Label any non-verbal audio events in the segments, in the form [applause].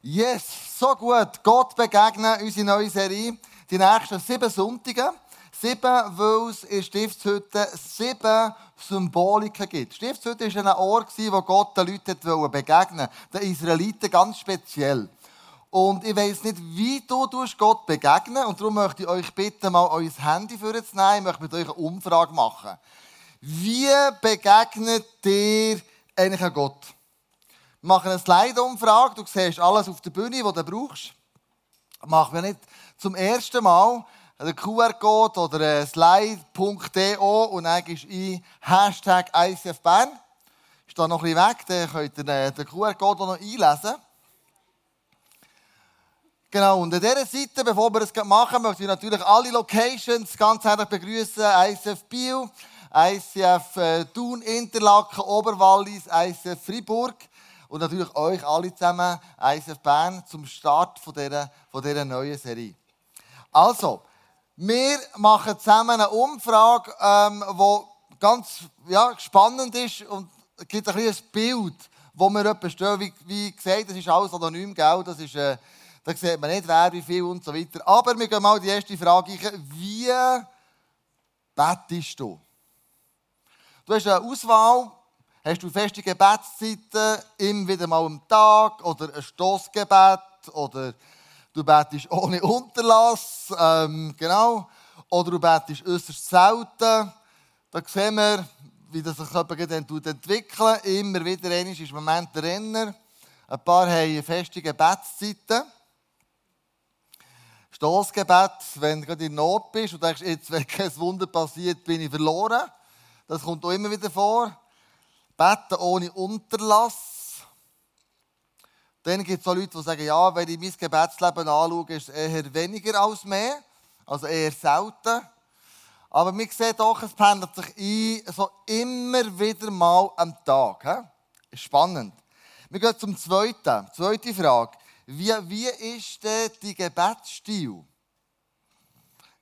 Yes, so gut. Gott begegnen, unsere neue Serie. Die nächsten sieben Sonntage. Sieben, weil es in Stiftshütte sieben Symboliken gibt. Stiftshütte war ein Ort, wo Gott den Leuten begegnen wollte. Den Israeliten ganz speziell. Und ich weiß nicht, wie du Gott begegnen Und darum möchte ich euch bitten, mal euer Handy vorzunehmen. Ich möchte mit euch eine Umfrage machen. Wie begegnet dir eigentlich Gott? Machen eine Slide-Umfrage. Du siehst alles auf der Bühne, was du brauchst. Machen wir nicht zum ersten Mal einen QR-Code oder slide.do und dann gehst du ein Hashtag ICF Bern. Ist da noch ein bisschen weg, dann könnt ihr äh, den QR-Code noch einlesen. Genau, und an dieser Seite, bevor wir das machen, möchte ich natürlich alle Locations ganz herzlich begrüßen. ICF Biel, ICF äh, Thun, Interlaken, Oberwallis, ICF Fribourg und natürlich euch alle zusammen, ISF Bern, zum Start von dieser, von dieser neuen Serie. Also, wir machen zusammen eine Umfrage, ähm, die ganz ja, spannend ist und gibt ein kleines Bild, wo wir etwas stehen. Wie, wie gesagt, das ist alles anonym, gell? Das ist, äh, da sieht man nicht, wer, wie viel und so weiter. Aber wir gehen mal die erste Frage ein. Wie bettest du? Du hast eine Auswahl Hast du feste Gebetszeiten, immer wieder mal am Tag oder ein Stossgebet oder du betest ohne Unterlass, ähm, genau. Oder du betest äußerst selten. Da sehen wir, wie das sich dann entwickelt. Immer wieder ist im Moment der Renner. Ein paar haben feste Gebetszeiten. Stossgebet, wenn du gerade in Not bist und denkst, jetzt, wenn kein Wunder passiert, bin ich verloren. Das kommt auch immer wieder vor. Beten ohne Unterlass. Dann gibt es auch Leute, die sagen, ja, wenn ich mein Gebetsleben anschaue, ist es eher weniger als mehr. Also eher selten. Aber wir sehen doch, es pendelt sich ein, so immer wieder mal am Tag. He? Spannend. Wir gehen zum zweiten. Zweite Frage. Wie, wie ist denn dein Gebetsstil?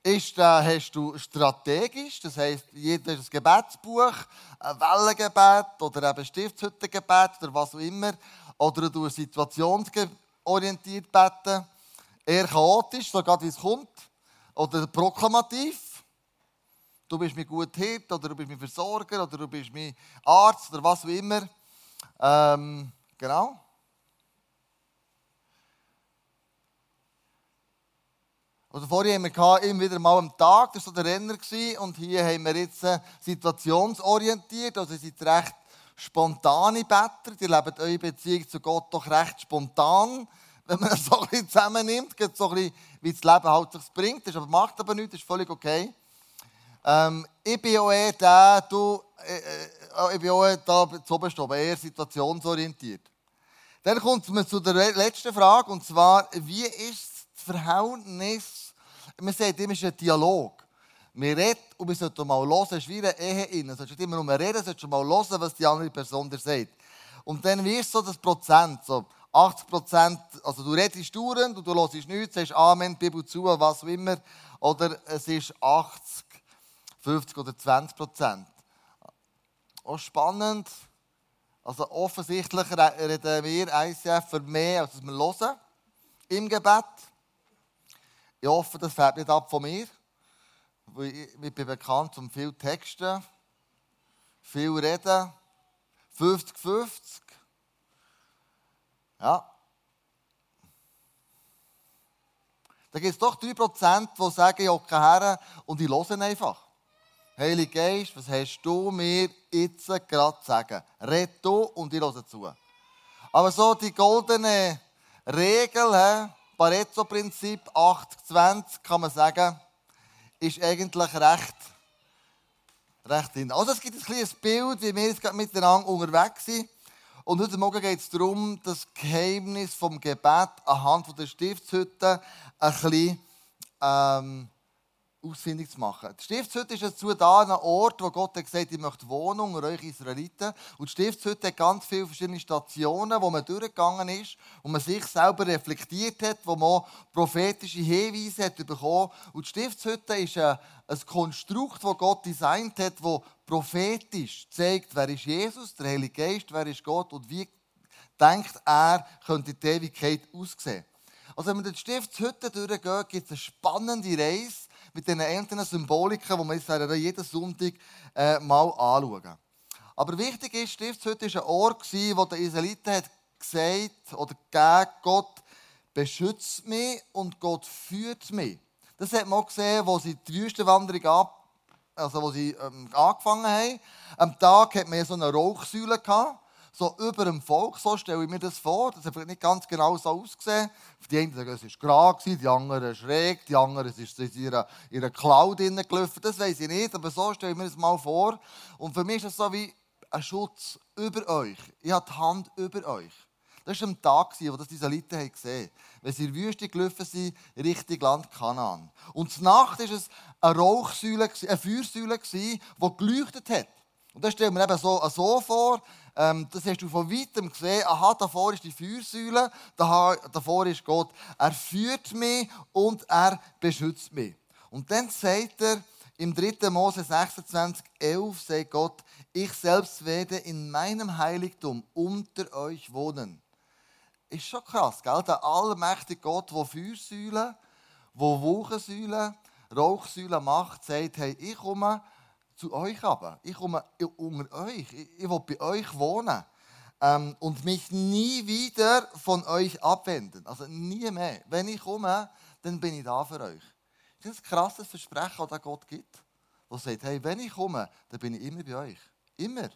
Ist, äh, hast du strategisch, das heisst, ein Gebetsbuch, ein Wellengebet oder eben Stiftshüttengebet oder was auch immer, oder du situationsorientiert beten, eher chaotisch, so wie es kommt, oder proklamativ, du bist mein guter Hirt, oder du bist mein Versorger, oder du bist mein Arzt, oder was auch immer. Ähm, genau. Also vorher haben wir immer wieder mal am Tag, das war der Renner. Und hier haben wir jetzt äh, situationsorientiert, also ihr seid recht spontane Better. Die leben eure Beziehung zu Gott doch recht spontan, wenn man das so ein bisschen zusammennimmt. Geht so ein bisschen, wie das Leben halt sich bringt. Das macht aber nichts, das ist völlig okay. Ähm, ich bin auch eher der, du, äh, äh, ich bin auch da zu oberst oben, eher situationsorientiert. Dann kommt man zu der letzten Frage, und zwar, wie ist das Verhältnis man sagt immer, es ist ein Dialog. Wir reden und wir sollten mal hören, es ist wie eine Ehe innen. Du solltest immer nur reden, solltest mal hören, was die andere Person dir sagt. Und dann wirst du so das Prozent, so 80 Prozent, also du redest dauernd und du hörst nichts, sagst Amen, Bibel zu, was auch immer. Oder es ist 80, 50 oder 20 Prozent. Auch spannend. Also offensichtlich reden wir ICF für mehr, als wir hören im Gebet. Ich hoffe, das fällt nicht ab von mir. Ich bin bekannt um viel Texten, viel Reden. 50-50. Ja. Da gibt es doch 3%, die sagen, ich hocke her und ich höre einfach. Heilige Geist, was hast du mir jetzt gerade zu sagen? Red du und ich höre zu. Aber so die goldene Regel, Pareto-Prinzip 80-20 kann man sagen, ist eigentlich recht, recht hin. Also es gibt ein kleines Bild, wie wir jetzt gerade miteinander unterwegs sind. Und heute Morgen geht es darum, das Geheimnis vom Gebet anhand der Stiftshütte ein bisschen ähm, ausfindig zu machen. Die Stiftshütte ist dazu da, ein Ort, wo Gott hat gesagt ich möchte wohnen unter euch Israeliten. Und die Stiftshütte hat ganz viele verschiedene Stationen, wo man durchgegangen ist, wo man sich selber reflektiert hat, wo man prophetische Hinweise hat bekommen. Und die Stiftshütte ist ein, ein Konstrukt, das Gott designt hat, das prophetisch zeigt, wer ist Jesus, der Heilige Geist, wer ist Gott und wie denkt er, könnte die Ewigkeit aussehen. Also wenn wir die Stiftshütte durchgehen, gibt es eine spannende Reise mit den einzelnen Symboliken, die wir jetzt jeden Sonntag äh, mal anschauen. Aber wichtig ist, Stiftshütte war ein Ort, wo der Israeliten hat gesagt oder gegeben, Gott beschützt mich und Gott führt mich. Das hat man auch gesehen, wo sie die Wüstenwanderung ab, also wo sie ähm, angefangen haben. Am Tag hat man so eine Rauchsäule gehabt so über dem Volk, so stelle ich mir das vor. Das hat vielleicht nicht ganz genau so ausgesehen. Die einen sagen, es war gerade, die anderen schräg, die anderen ist in ihrer, ihrer Cloud gelaufen. Das weiß ich nicht, aber so stelle ich mir das mal vor. Und für mich ist das so wie ein Schutz über euch. Ich habe die Hand über euch. Das war am Tag, wo das die Israeliten gesehen haben. Wenn sie in der Wüste gelaufen sind, Richtung Land Kanaan. Und zur Nacht war es eine Rauchsäule, eine Feuersäule, die geleuchtet hat. Und das stellen wir eben so, so vor, ähm, das hast du von weitem gesehen. Aha, davor ist die Feuersäule, davor ist Gott. Er führt mich und er beschützt mich. Und dann sagt er im 3. Mose 26, 11, sagt Gott, ich selbst werde in meinem Heiligtum unter euch wohnen. Ist schon krass, gell? Der allmächtige Gott, der Feuersäulen, der Wolkensäulen, Rauchsäulen macht, sagt, hey, ich komme zu euch aber. Ich komme unter euch. Ich, will bei euch wohnen. Ähm, und mich nie wieder von euch abwenden. Also nie mehr. Wenn ich komme, dann bin ich da für euch. Das ist ein krasses Versprechen, das Gott gibt. Der sagt, hey, wenn ich komme, dann bin ich immer bei euch. Immer.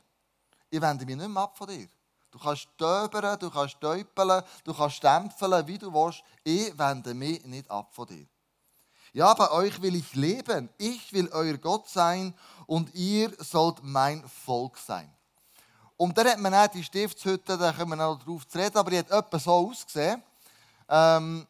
Ich wende mich nicht mehr ab von dir. Du kannst stöbern, du kannst täupeln, du kannst stempeln, wie du willst. Ich wende mich nicht ab von dir. Ja, bei euch will ich leben. Ich will euer Gott sein und ihr sollt mein Volk sein. Und dann hat man auch die Stiftshütte, da können wir noch drauf zu reden, aber die hat etwa so ausgesehen, ähm,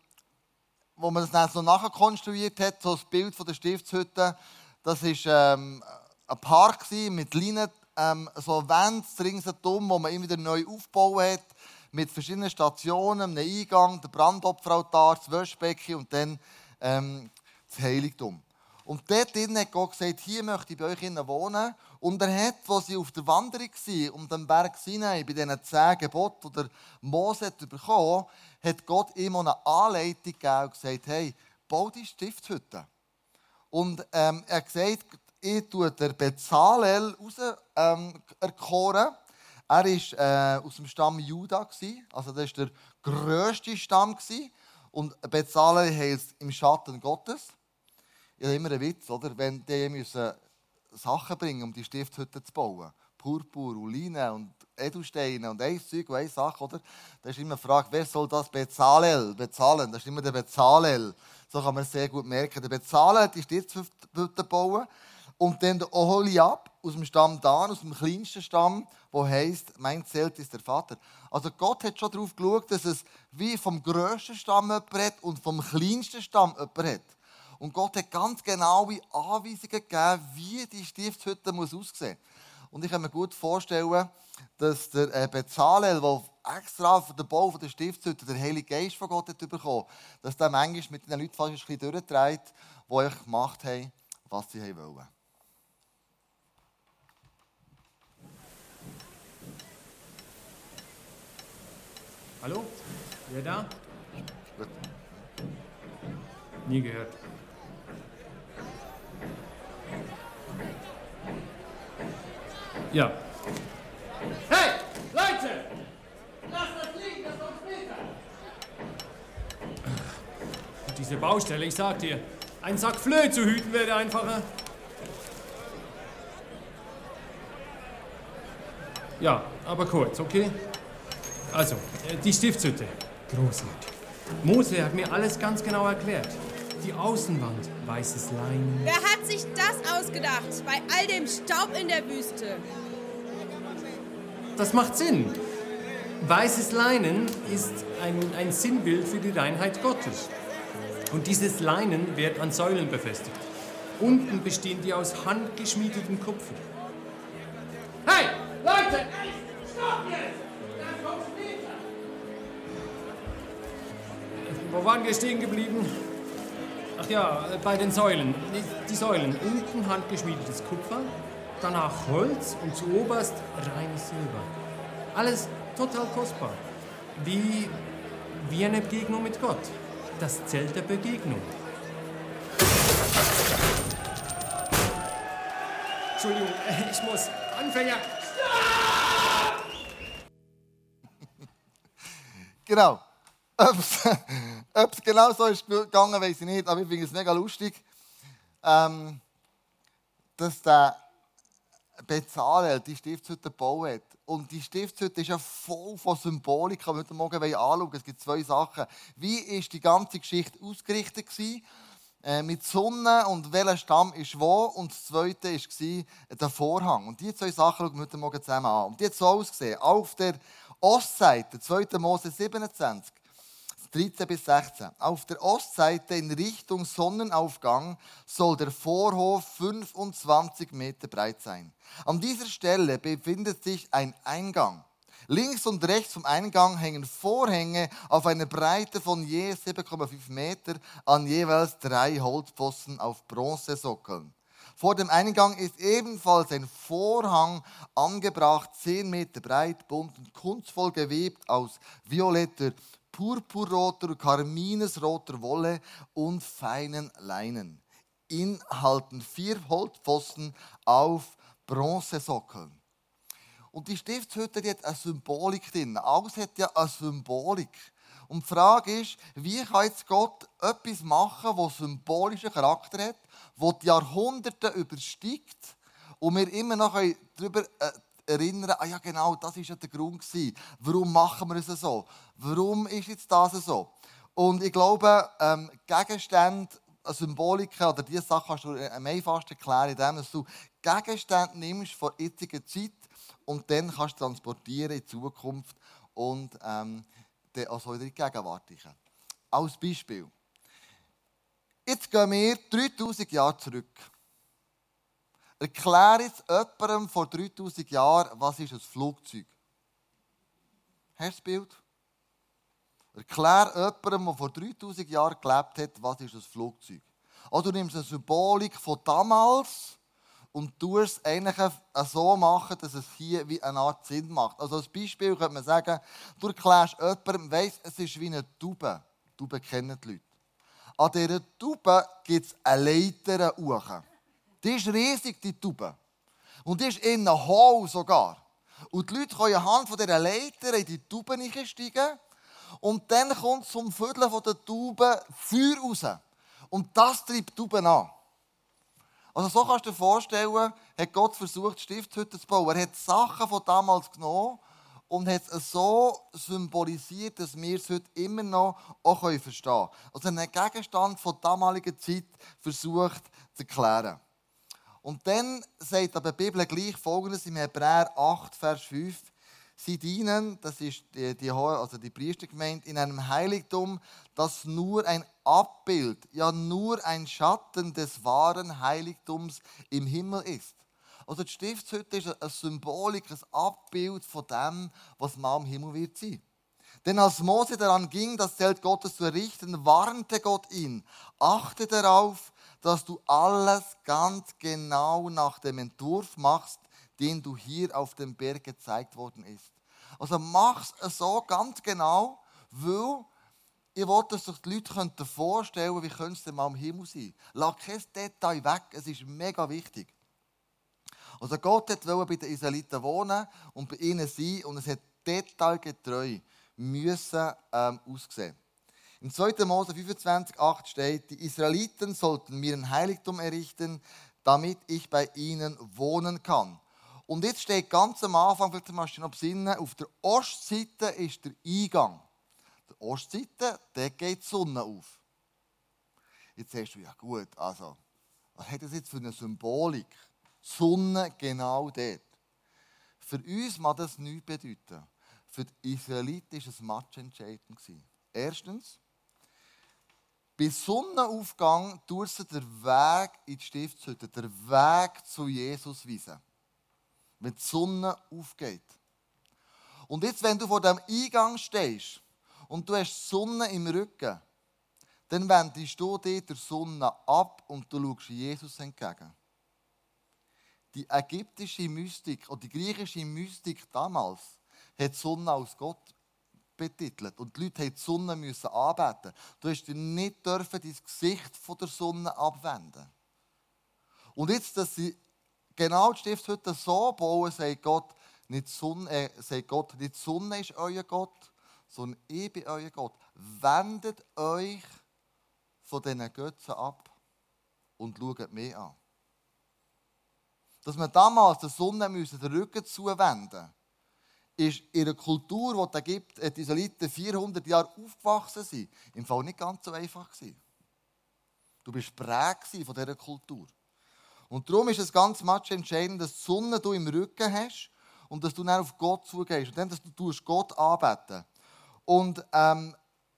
wo man das dann so nachher konstruiert hat, so das Bild von der Stiftshütte. Das war ähm, ein Park mit Leinen, ähm, so Wände ringsherum, wo man immer wieder neu aufgebaut hat, mit verschiedenen Stationen, einem Eingang, der Brandopferaltar, das Wäschbecken und dann ähm, das Heiligtum. Und dort hat Gott gesagt, hier möchte ich bei euch wohnen. Und er hat, als sie auf der Wanderung waren, um den Berg Sinai, bei diesen zehn Geboten, die der Mose hat bekommen hat Gott ihm eine Anleitung gegeben und gesagt, hey, bau die Stiftshütte. Und ähm, er hat gesagt, ich tue den Bezalel raus ähm, erkoren. Er war äh, aus dem Stamm Juda, also das war der grösste Stamm. Und Bezalel heißt im Schatten Gottes ich habe immer einen Witz, oder? wenn die müssen Sachen bringen um die Stifthütte zu bauen. Purpur und Leinen und Edelsteine und ein Zeug und eine Sache, oder? Da ist immer die Frage, wer soll das bezahlen? bezahlen? Das ist immer der Bezalel. So kann man es sehr gut merken. Der Bezalel hat die Stiftshütte bauen und dann der Oholiab aus dem Stamm Dan, aus dem kleinsten Stamm, wo heißt, mein Zelt ist der Vater. Also Gott hat schon darauf geschaut, dass es wie vom grössten Stamm jemand hat und vom kleinsten Stamm jemand hat. Und Gott hat ganz genaue Anweisungen gegeben, wie die Stiftshütte muss aussehen muss. Und ich kann mir gut vorstellen, dass der äh, Bezalel, der extra für den Bau der Stiftshütte der Heilige Geist von Gott hat bekommen dass der manchmal mit den Leuten fast ein bisschen durchtreibt, die euch gemacht haben, was sie wollen. Hallo? Wer da? Nie gehört. Ja. Hey, Leute! Lasst das liegen, das kommt später! Diese Baustelle, ich sag dir, ein Sack Flöhe zu hüten wäre einfacher. Ja, aber kurz, okay? Also, äh, die Stiftshütte. Großartig. Mose hat mir alles ganz genau erklärt. Die Außenwand, weißes Leinen. Wer hat sich das ausgedacht, bei all dem Staub in der Wüste? Das macht Sinn. Weißes Leinen ist ein, ein Sinnbild für die Reinheit Gottes. Und dieses Leinen wird an Säulen befestigt. Unten bestehen die aus handgeschmiedetem Kupfer. Hey, Leute! Stopp jetzt! Dann kommt später! Wo waren wir stehen geblieben? Ja, bei den Säulen. Die Säulen. Unten handgeschmiedetes Kupfer, danach Holz und zu oberst reines Silber. Alles total kostbar. wie, wie eine Begegnung mit Gott. Das Zelt der Begegnung. Entschuldigung, ich muss. Anfänger. Genau. [laughs] Ob es genau so ist gegangen, weiß ich nicht, aber ich finde es mega lustig, ähm, dass der Bezalel die Stiftshütte gebaut hat. Und die Stiftshütte ist ja voll von Symbolik, die wir heute Morgen anschauen Es gibt zwei Sachen. Wie ist die ganze Geschichte ausgerichtet gewesen? Äh, mit Sonne und welcher Stamm ist wo. Und das zweite war der Vorhang. Und diese zwei Sachen schauen wir heute Morgen zusammen an. Und die hat so ausgesehen. Auf der Ostseite, 2. Mose 27, 13 bis 16. Auf der Ostseite in Richtung Sonnenaufgang soll der Vorhof 25 Meter breit sein. An dieser Stelle befindet sich ein Eingang. Links und rechts vom Eingang hängen Vorhänge auf einer Breite von je 7,5 Meter an jeweils drei Holzpfosten auf Bronzesockeln. Vor dem Eingang ist ebenfalls ein Vorhang angebracht, 10 Meter breit, bunt und kunstvoll gewebt aus violetter purpurroter, karminesroter Wolle und feinen Leinen. Inhalten vier Holzpfosten auf Bronzesockeln. Und die Stiftshütte die hat eine Symbolik drin. Alles hat ja eine Symbolik. Und die Frage ist, wie kann jetzt Gott etwas machen, das symbolischen Charakter hat, das die Jahrhunderte übersteigt und wir immer noch darüber äh, erinnern, ah ja genau, das war ja der Grund gewesen. Warum machen wir es so? Warum ist jetzt das so? Und ich glaube, ähm, Gegenstände, Symboliken oder diese Sachen kannst du am einfachsten erklären, indem du Gegenstände nimmst von jetziger Zeit und dann kannst du transportieren in die Zukunft und ähm, dann also wieder in die Gegenwart. Als Beispiel. Jetzt gehen wir 3000 Jahre zurück. Erkläre jetzt jemandem vor 3000 Jahren, was ist ein Flugzeug? Hast du das Bild? Erklär jemandem, der vor 3000 Jahren gelebt hat, was ist ein Flugzeug? Oder du nimmst eine Symbolik von damals und tust es eigentlich so machen, dass es hier wie eine Art Sinn macht. Also als Beispiel könnte man sagen, du erklärst jemandem, weiss, es ist wie eine Tube. Tube kennen die Leute. An dieser Tube gibt es eine Leiter hoch. Die ist riesig, die Tube. Und die ist innen hohl sogar. Und die Leute können anhand von dieser Leiter in die Tube steigen. Und dann kommt zum Vierteln von der Tube Feuer raus. Und das treibt die Tube an. Also so kannst du dir vorstellen, hat Gott versucht, Stifthütten zu bauen. Er hat Sachen von damals genommen und hat es so symbolisiert, dass wir es heute immer noch auch verstehen können. Also einen Gegenstand von damaliger Zeit versucht zu erklären. Und dann sagt aber die Bibel gleich folgendes im Hebräer 8, Vers 5. Sie dienen, das ist die, die, also die Priestergemeinde, in einem Heiligtum, das nur ein Abbild, ja nur ein Schatten des wahren Heiligtums im Himmel ist. Also die Stiftshütte ist eine Symbolik, ein Abbild von dem, was mal im Himmel wird sein. Denn als Mose daran ging, das Zelt Gottes zu errichten, warnte Gott ihn, achte darauf, dass du alles ganz genau nach dem Entwurf machst, den du hier auf dem Berg gezeigt worden ist. Also mach es so ganz genau, weil ich wollte, dass sich die Leute vorstellen können, wie könnte es mal im Himmel sein. Lass kein Detail weg, es ist mega wichtig. Also Gott wollte bei den Israeliten wohnen und bei ihnen sein und es hat detailgetreu müssen ähm, aussehen. Im 2. Mose 25, 8 steht, die Israeliten sollten mir ein Heiligtum errichten, damit ich bei ihnen wohnen kann. Und jetzt steht ganz am Anfang, vielleicht du noch besinnen, auf der Ostseite ist der Eingang. Der Ostseite, da geht die Sonne auf. Jetzt sagst du, ja gut, also, was hat das jetzt für eine Symbolik? Sonne genau dort. Für uns mag das nichts bedeuten. Für die Israeliten war es matchentscheidend. Erstens, bei Sonnenaufgang tut sie den Weg in die Stiftshütte, den Weg zu Jesus weisen. Wenn die Sonne aufgeht. Und jetzt, wenn du vor dem Eingang stehst und du hast Sonne im Rücken, dann wendest du dir der Sonne ab und du schaust Jesus entgegen. Die ägyptische Mystik oder die griechische Mystik damals hat die Sonne als Gott betitelt. Und die Leute mussten die Sonne müssen anbeten. Du hast nicht dürfen dein Gesicht von der Sonne abwenden. Und jetzt, dass sie genau die Stiftshütte so bauen, sagt Gott, nicht Sonne, äh, sagt Gott, nicht Sonne ist euer Gott, sondern ich bin euer Gott. Wendet euch von diesen Götzen ab und schaut mich an. Dass wir damals der Sonne den Rücken zuwenden ist in einer Kultur, die es gibt, die Israeliten 400 Jahre aufgewachsen sind, im Fall nicht ganz so einfach gewesen. Du bist prägt von dieser Kultur. Und darum ist es ganz much entscheidend, dass die Sonne du im Rücken hast und dass du dann auf Gott zugehst und dann, dass du Gott anbeten Und ähm,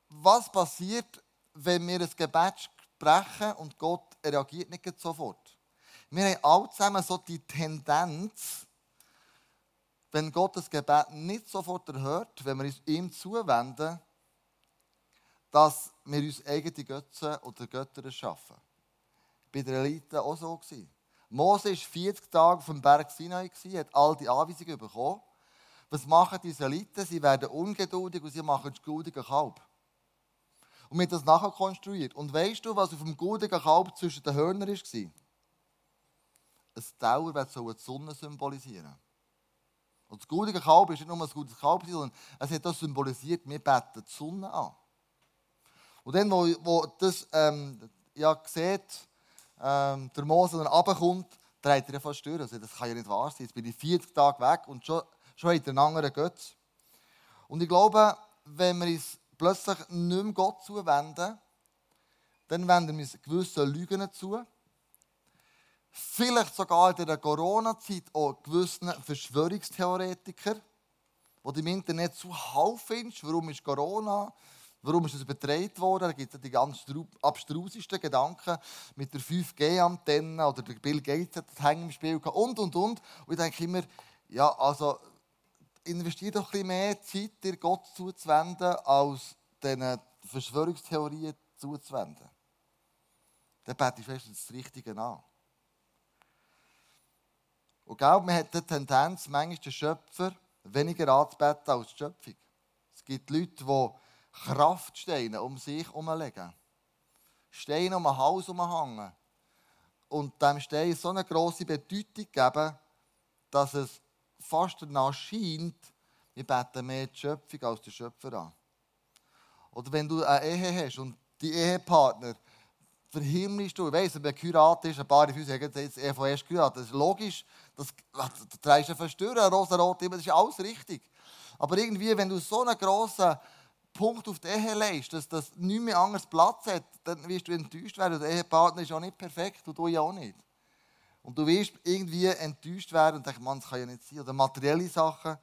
was passiert, wenn wir ein Gebet sprechen und Gott reagiert nicht sofort? Wir haben alle zusammen so die Tendenz, wenn Gott das Gebet nicht sofort erhört, wenn wir uns ihm zuwenden, dass wir uns eigene Götzen oder Götter schaffen. Bei den Eliten auch so. Mose war 40 Tage auf dem Berg Sinai, hat all die Anweisungen bekommen. Was machen die Israeliten? Sie werden ungeduldig und sie machen das guldige Kalb. Und wir haben das nachher konstruiert. Und weißt du, was auf dem guldigen Kalb zwischen den Hörnern war? Ein Dauer, das die Sonne symbolisieren Und das guldige Kalb ist nicht nur ein gutes Kalb, sondern es hat das symbolisiert, wir beten die Sonne an. Und dann, wo, wo das ähm, ja, sieht, ähm, der Mose dann runterkommt, dreht er fast durch. Also, das kann ja nicht wahr sein. Jetzt bin ich 40 Tage weg und schon, schon hat er einen anderen Götz. Und ich glaube, wenn wir uns plötzlich nicht mehr Gott zuwenden, dann wenden wir uns gewissen Lügen zu. Vielleicht sogar in der Corona-Zeit auch gewissen Verschwörungstheoretiker, die du im Internet zuhauf findest. Warum ist Corona? Warum ist das übertragen worden? Da gibt es die ganz abstrusesten Gedanken mit der 5G-Antenne oder der Bill Gates hat das Hängen im Spiel gehabt und, und, und. Und ich denke immer, ja, also investiert doch ein bisschen mehr Zeit, dir Gott zuzuwenden, als diesen Verschwörungstheorien zuzuwenden. Dann bete ich fest das Richtige an. Und glaube, man hat die Tendenz, manchmal den Schöpfer weniger anzubeten als die Schöpfung. Es gibt Leute, die Kraftsteine um sich herumlegen. Steine um ein Haus herumhängen. Und dem Stein so eine grosse Bedeutung geben, dass es fast danach scheint, wir beten mehr die Schöpfung als den Schöpfer an. Oder wenn du eine Ehe hast und die Ehepartner verhimmelst du, ich weiss, wenn geheiratet ist, ein paar von uns sagen jetzt Ehe von erst geheiratet, das ist logisch, das, du trägst eine Verstörer, rosa-rot, das ist alles richtig. Aber irgendwie, wenn du so einen grossen Punkt auf die Ehe legst, dass das nicht mehr anders Platz hat, dann wirst du enttäuscht werden. Der Ehepartner ist auch nicht perfekt und du ja auch nicht. Und du wirst irgendwie enttäuscht werden und denkst, man, das kann ja nicht sein. Oder materielle Sachen,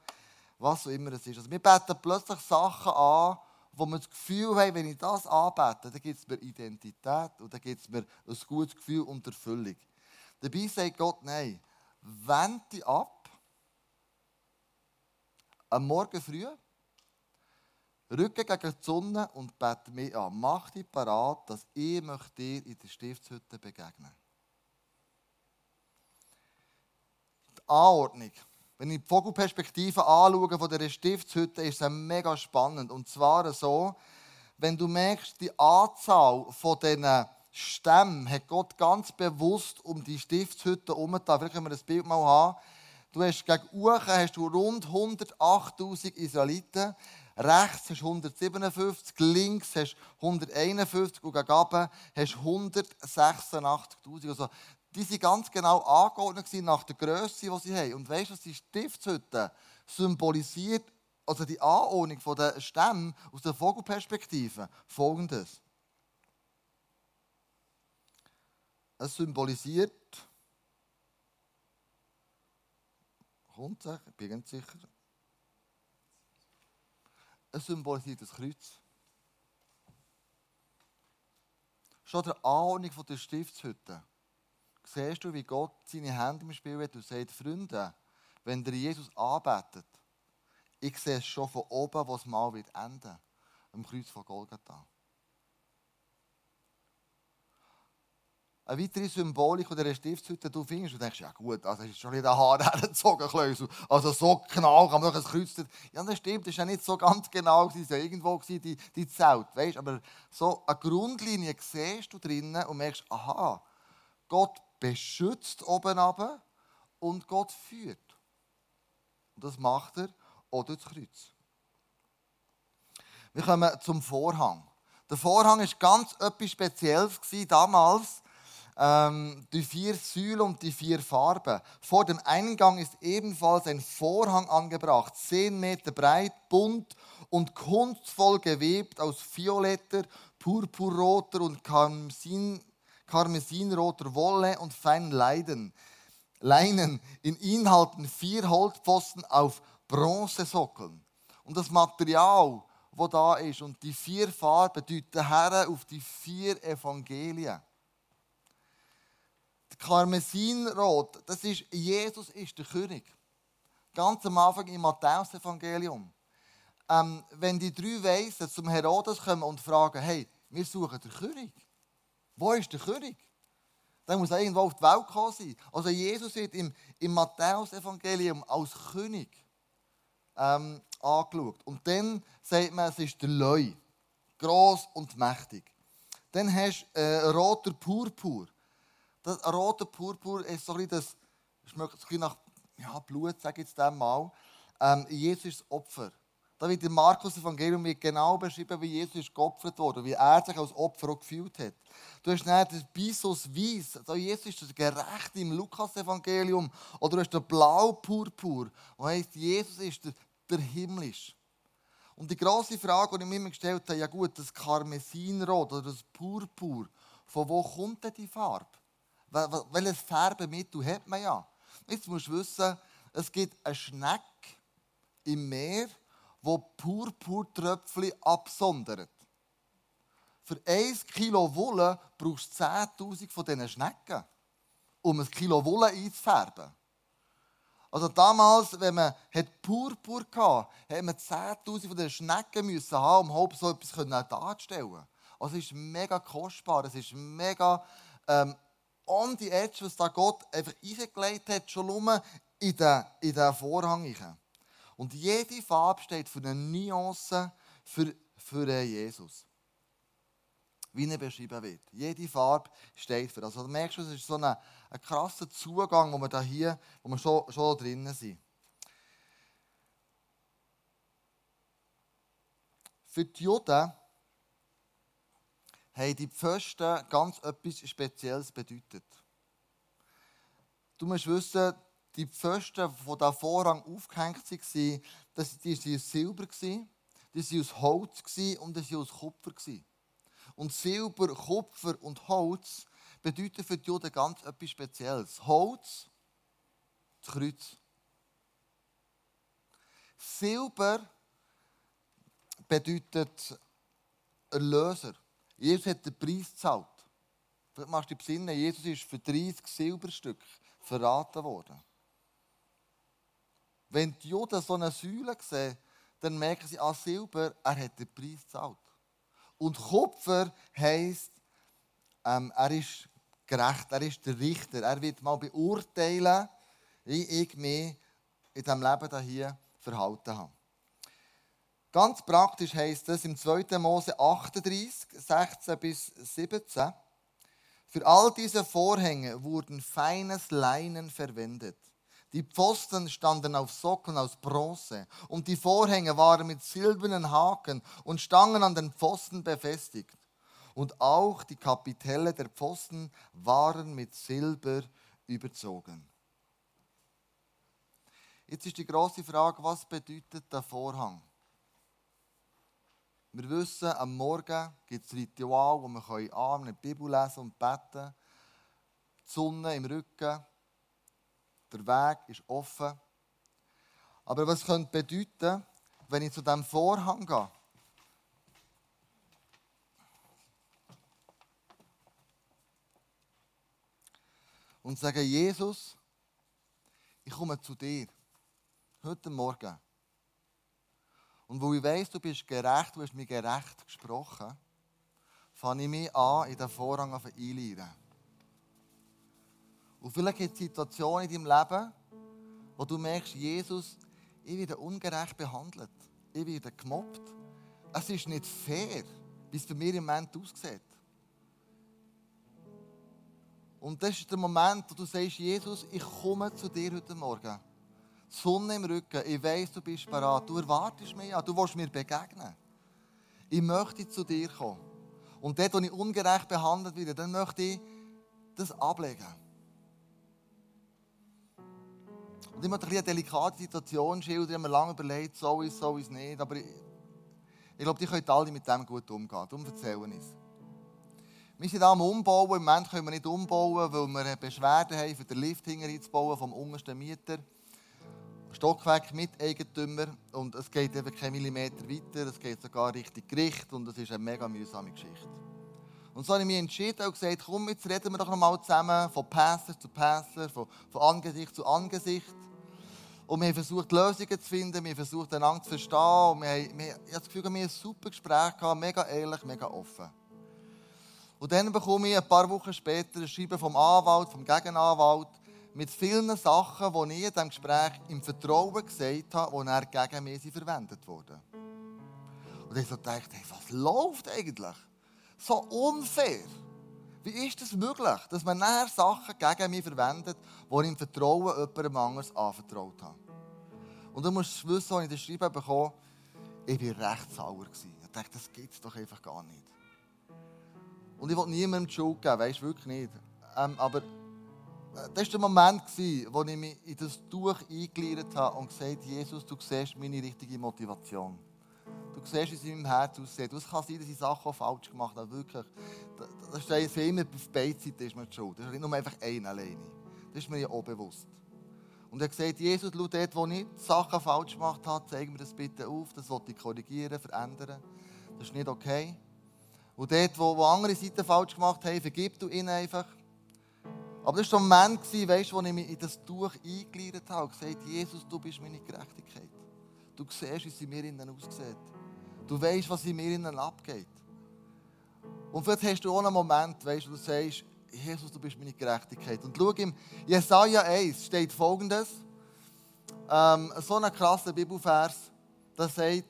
was auch immer es ist. Also wir beten plötzlich Sachen an, wo wir das Gefühl haben, wenn ich das anbete, dann gibt es mir Identität und dann gibt es mir ein gutes Gefühl und Erfüllung. Dabei sagt Gott, nein, wende ab. Am Morgen früh Rücken gegen die Sonne und bete mich an. Mach dich parat, dass ich dir in der Stiftshütte begegnen Die Anordnung. Wenn ich die Vogelperspektive anschaue von dieser Stiftshütte, ist es mega spannend. Und zwar so, wenn du merkst, die Anzahl von diesen Stämmen hat Gott ganz bewusst um die Stiftshütte herumgetan. Vielleicht können wir das Bild mal haben. Du hast gegen Uchen hast du rund 108.000 Israeliten. Rechts hast du 157, links hast du 151 und gegen oben hast du 186.000. Also, die sind ganz genau angeordnet nach der Größe, die sie haben. Und weißt du, was die Stiftshütte symbolisiert, also die Anordnung der Stämme aus der Vogelperspektive? Folgendes. Es symbolisiert, kommt ich bin ganz sicher, es symbolisiert das Kreuz. Schon der Anordnung der Stiftshütte. Siehst du, wie Gott seine Hände im Spiel hat und sagt, Freunde, wenn ihr Jesus anbetet, ich sehe es schon von oben, was mal wird enden, am Kreuz von Golgatha. Eine weitere Symbolik oder eine Stiftshütte du findest, und denkst, ja gut, also ist schon nicht ein Haar [laughs] hergezogen. Also so genau kann man doch ein Kreuz... Ja, das stimmt, das war ja nicht so ganz genau, es war ja irgendwo die, die Zelt, weißt? aber so eine Grundlinie siehst du drinnen und merkst, aha, Gott beschützt oben runter und Gott führt. Und das macht er auch durch das Kreuz. Wir kommen zum Vorhang. Der Vorhang war ganz etwas Spezielles damals. Ähm, die vier Säulen und die vier Farben. Vor dem Eingang ist ebenfalls ein Vorhang angebracht, zehn Meter breit, bunt und kunstvoll gewebt aus violetter, purpurroter und karmesin, karmesinroter Wolle und feinen Leiden. Leinen. In ihnen halten vier Holzpfosten auf Bronzesockeln. Und das Material, wo da ist. Und die vier Farben deuten her auf die vier Evangelien. Karmesinrot, das ist, Jesus ist der König. Ganz am Anfang im Matthäus-Evangelium. Ähm, wenn die drei Weisen zum Herodes kommen und fragen, hey, wir suchen den König. Wo ist der König? Dann muss er irgendwo auf die Welt gekommen sein. Also Jesus wird im, im Matthäus-Evangelium als König ähm, angeschaut. Und dann sagt man, es ist der Leu. Gross und mächtig. Dann hast du äh, roter Purpur. Das rote Purpur ist so ein bisschen das, schmeckt so ein nach ja, Blut, sage ich jetzt mal. Ähm, Jesus ist das Opfer. Da wird im Markus Evangelium genau beschrieben, wie Jesus geopfert wurde, wie er sich als Opfer auch gefühlt hat. Du hast dann das Bisos Weiss, also Jesus ist das Gerechte im Lukas Evangelium, oder du hast den Blau Purpur, wo heißt Jesus ist der, der Himmlisch. Und die große Frage, die ich mir immer gestellt habe, ja gut, das Karmesinrot oder das Purpur, von wo kommt denn die Farbe? Welches Färbemittel hat man ja? Jetzt musst du wissen, es gibt eine Schnecke im Meer, wo Purpurtröpfchen absondert. Für 1 Kilo Wolle brauchst du 10.000 von diesen Schnecken, um ein Kilo Wolle einzufärben. Also damals, wenn man Purpur hatte, hat man 10.000 von diesen Schnecken haben, um überhaupt so etwas darzustellen. Also es ist mega kostbar, es ist mega ähm, on the edge, was da Gott einfach eingelegt hat, schon nur in den, in den Vorhang. Und jede Farbe steht für eine Nuance für, für Jesus. Wie er beschrieben wird. Jede Farbe steht für das. Also du merkst es ist so ein, ein krasser Zugang, wo wir da hier, wo wir schon, schon drinnen sind. Für die Juden haben die Pfosten ganz etwas Spezielles bedeutet. Du musst wissen, die Pfosten, die da Vorhang aufgehängt waren, das, die waren aus Silber, die waren aus Holz und die waren aus Kupfer. Und Silber, Kupfer und Holz bedeuten für die Juden ganz etwas Spezielles. Holz, das Kreuz. Silber bedeutet Erlöser. Jesus hat den Preis gezahlt. Vielleicht machst du dich besinnen, Jesus ist für 30 Silberstücke verraten worden. Wenn die Juden so eine Säule sehen, dann merken sie, ah, Silber, er hat den Preis gezahlt. Und Kupfer heisst, ähm, er ist gerecht, er ist der Richter. Er wird mal beurteilen, wie ich mich in diesem Leben hier verhalten habe. Ganz praktisch heißt es im 2. Mose 38, 16 bis 17. Für all diese Vorhänge wurden feines Leinen verwendet. Die Pfosten standen auf Socken aus Bronze und die Vorhänge waren mit silbernen Haken und Stangen an den Pfosten befestigt. Und auch die Kapitelle der Pfosten waren mit Silber überzogen. Jetzt ist die große Frage, was bedeutet der Vorhang? Wir wissen, am Morgen gibt es Ritual, wo wir an die Bibel lesen und beten. Die Sonne im Rücken. Der Weg ist offen. Aber was könnte bedeuten, wenn ich zu diesem Vorhang gehe? Und sage, Jesus, ich komme zu dir. Heute Morgen. Und wo ich weiss, du bist gerecht, du hast mir gerecht gesprochen, fange ich mich an, in den Vorhang einzuleiten. Und vielleicht gibt es Situationen in deinem Leben, wo du merkst, Jesus, ich werde ungerecht behandelt. Ich werde gemobbt. Es ist nicht fair, wie es bei mir im Moment aussieht. Und das ist der Moment, wo du sagst, Jesus, ich komme zu dir heute Morgen. Sonne im Rücken, ich weiß, du bist bereit. Du erwartest mich ja, du willst mir begegnen. Ich möchte zu dir kommen. Und dort, wo ich ungerecht behandelt werde, dann möchte ich das ablegen. Und ich möchte eine delikate Situation schildern. Ich habe mir lange überlegt, ich, soll ich es nicht. Aber ich, ich glaube, die können alle mit dem gut umgehen. Darum erzählen es. Wir sind am Umbauen. Im Moment können wir nicht umbauen, weil wir Beschwerden haben, für den Lift hineinzubauen vom untersten Mieter. Stockwerk mit Eigentümer. Und es geht eben keinen Millimeter weiter. Es geht sogar Richtung Gericht. Und es ist eine mega mühsame Geschichte. Und so habe ich mich entschieden und gesagt, komm, jetzt reden wir doch noch mal zusammen von Passer zu Passer, von, von Angesicht zu Angesicht. Und wir haben versucht, Lösungen zu finden, wir haben versucht, einander zu verstehen. Und wir haben, wir, ich habe das Gefühl, wir haben ein super Gespräch gehabt, mega ehrlich, mega offen. Und dann bekomme ich ein paar Wochen später ein Schreiben vom Anwalt, vom Gegenanwalt, mit vielen Sachen, die ich in diesem Gespräch im Vertrauen gesagt habe, die er gegen mich verwendet wurden. Und ich so dachte, hey, was läuft eigentlich? So unfair. Wie ist es das möglich, dass man nachher Sachen gegen mich verwendet, die ich im Vertrauen jemandem anderes anvertraut habe? Und du musst wissen, als ich das Schreiben bekommen ich war recht sauer. Ich dachte, das gibt es doch einfach gar nicht. Und ich wollte niemandem die Schuld geben, weißt du, wirklich nicht. Ähm, aber das war der Moment, wo ich mich in das Tuch eingeleitet habe und gesagt Jesus, du siehst meine richtige Motivation. Du siehst, wie es in meinem Herz aussieht. Es kann sein, dass ich Sachen falsch gemacht habe. Wirklich. Das ist immer auf beiden Seiten ist die Schuld. Das ist nicht nur einfach ein alleine. Das ist mir ja auch bewusst. Und er gesagt, Jesus, schau dort, wo ich Sachen falsch gemacht habe, zeig mir das bitte auf. Das wollte ich korrigieren, verändern. Das ist nicht okay. Und dort, wo, wo andere Seiten falsch gemacht haben, vergib du ihnen einfach. Aber das war der Moment, weißt, wo ich mich in das Tuch eingeleitet habe und gesagt Jesus, du bist meine Gerechtigkeit. Du siehst, wie sie mir innen aussieht. Du weißt, was in mir innen abgeht. Und vielleicht hast du auch einen Moment, weißt, wo du sagst, Jesus, du bist meine Gerechtigkeit. Und schau, im Jesaja 1 steht folgendes: ähm, so ein krasser Bibelvers, der sagt,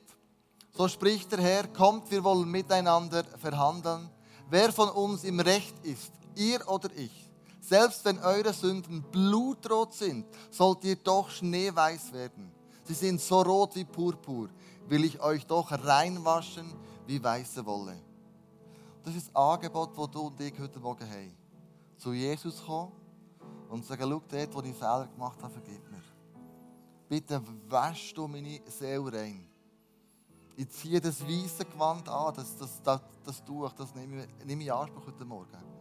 so spricht der Herr, kommt, wir wollen miteinander verhandeln. Wer von uns im Recht ist, ihr oder ich, selbst wenn eure Sünden blutrot sind, sollt ihr doch schneeweiß werden. Sie sind so rot wie Purpur, will ich euch doch reinwaschen wie weiße Wolle. Das ist das Angebot, das du und ich heute Morgen haben. Zu Jesus kommen und sagen, schau, dort, wo ich Fehler gemacht habe, vergib mir. Bitte wasch du meine Seele rein. Ich ziehe das weiße Gewand an, das, das, das, das Tuch, das nehme ich, in Anspruch heute Morgen.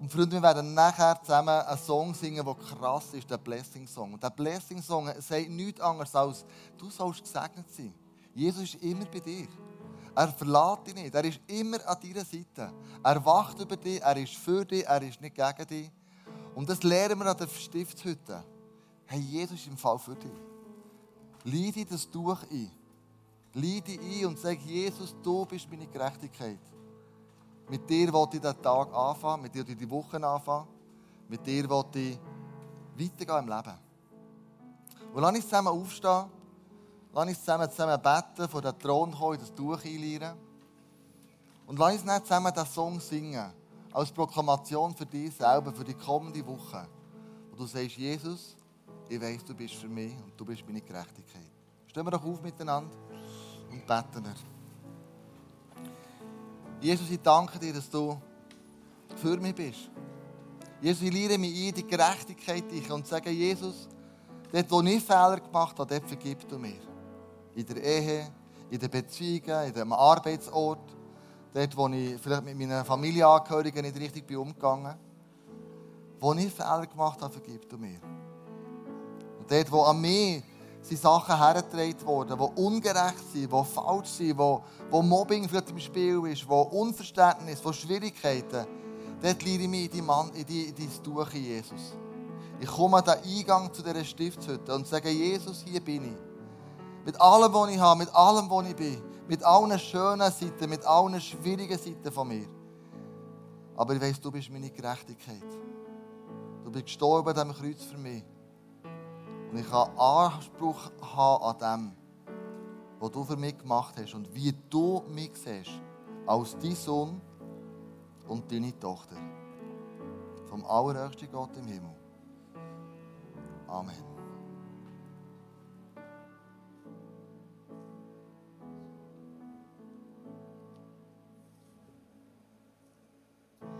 Und Freunde, wir werden nachher zusammen einen Song singen, der krass ist, der Blessing Song. Und der Blessing Song sagt nichts anderes als, du sollst gesegnet sein. Jesus ist immer bei dir. Er verlässt dich nicht. Er ist immer an deiner Seite. Er wacht über dich, er ist für dich, er ist nicht gegen dich. Und das lernen wir an der Stiftshütte. Hey, Jesus ist im Fall für dich. Leide das durch ein. Leide ein und sag, Jesus, du bist meine Gerechtigkeit. Mit dir wollte ich den Tag anfangen, mit dir die Woche anfangen, mit dir wollte ich weitergehen im Leben. Und lass uns zusammen aufstehen, lass uns zusammen, zusammen beten, vor den Thron kommen, das Tuch einleeren. Und lass uns nicht zusammen diesen Song singen, als Proklamation für dich selber, für die kommende Woche. Wo du sagst, Jesus, ich weiß, du bist für mich und du bist meine Gerechtigkeit. Stehen wir doch auf miteinander und beten wir. Jesus, ich danke dir, dass du für mich bist. Jesus, ich lehre mich ein, die Gerechtigkeit dich und sage, Jesus, dort, wo ich Fehler gemacht habe, dort vergib du mir. In der Ehe, in den Beziehungen, in dem Arbeitsort, dort, wo ich vielleicht mit meinen Familienangehörigen nicht richtig bin umgegangen Wo ich Fehler gemacht habe, vergib du mir. Und dort, wo an mir sind Sachen hergetragen worden, die ungerecht sind, die falsch sind, wo, wo Mobbing vielleicht im Spiel ist, wo Unverständnis, wo Schwierigkeiten. Dort lehre ich mich in, die Mann, in, die, in dein Tuch, Jesus. Ich komme an den Eingang zu dieser Stiftshütte und sage, Jesus, hier bin ich. Mit allem, was ich habe, mit allem, was ich bin. Mit allen schönen Seiten, mit allen schwierigen Seiten von mir. Aber ich weiss, du bist meine Gerechtigkeit. Du bist gestorben diesem Kreuz für mich. Und ich kann Anspruch haben an dem, was du für mich gemacht hast und wie du mich siehst, als dein Sohn und deine Tochter. Vom allerhöchsten Gott im Himmel. Amen.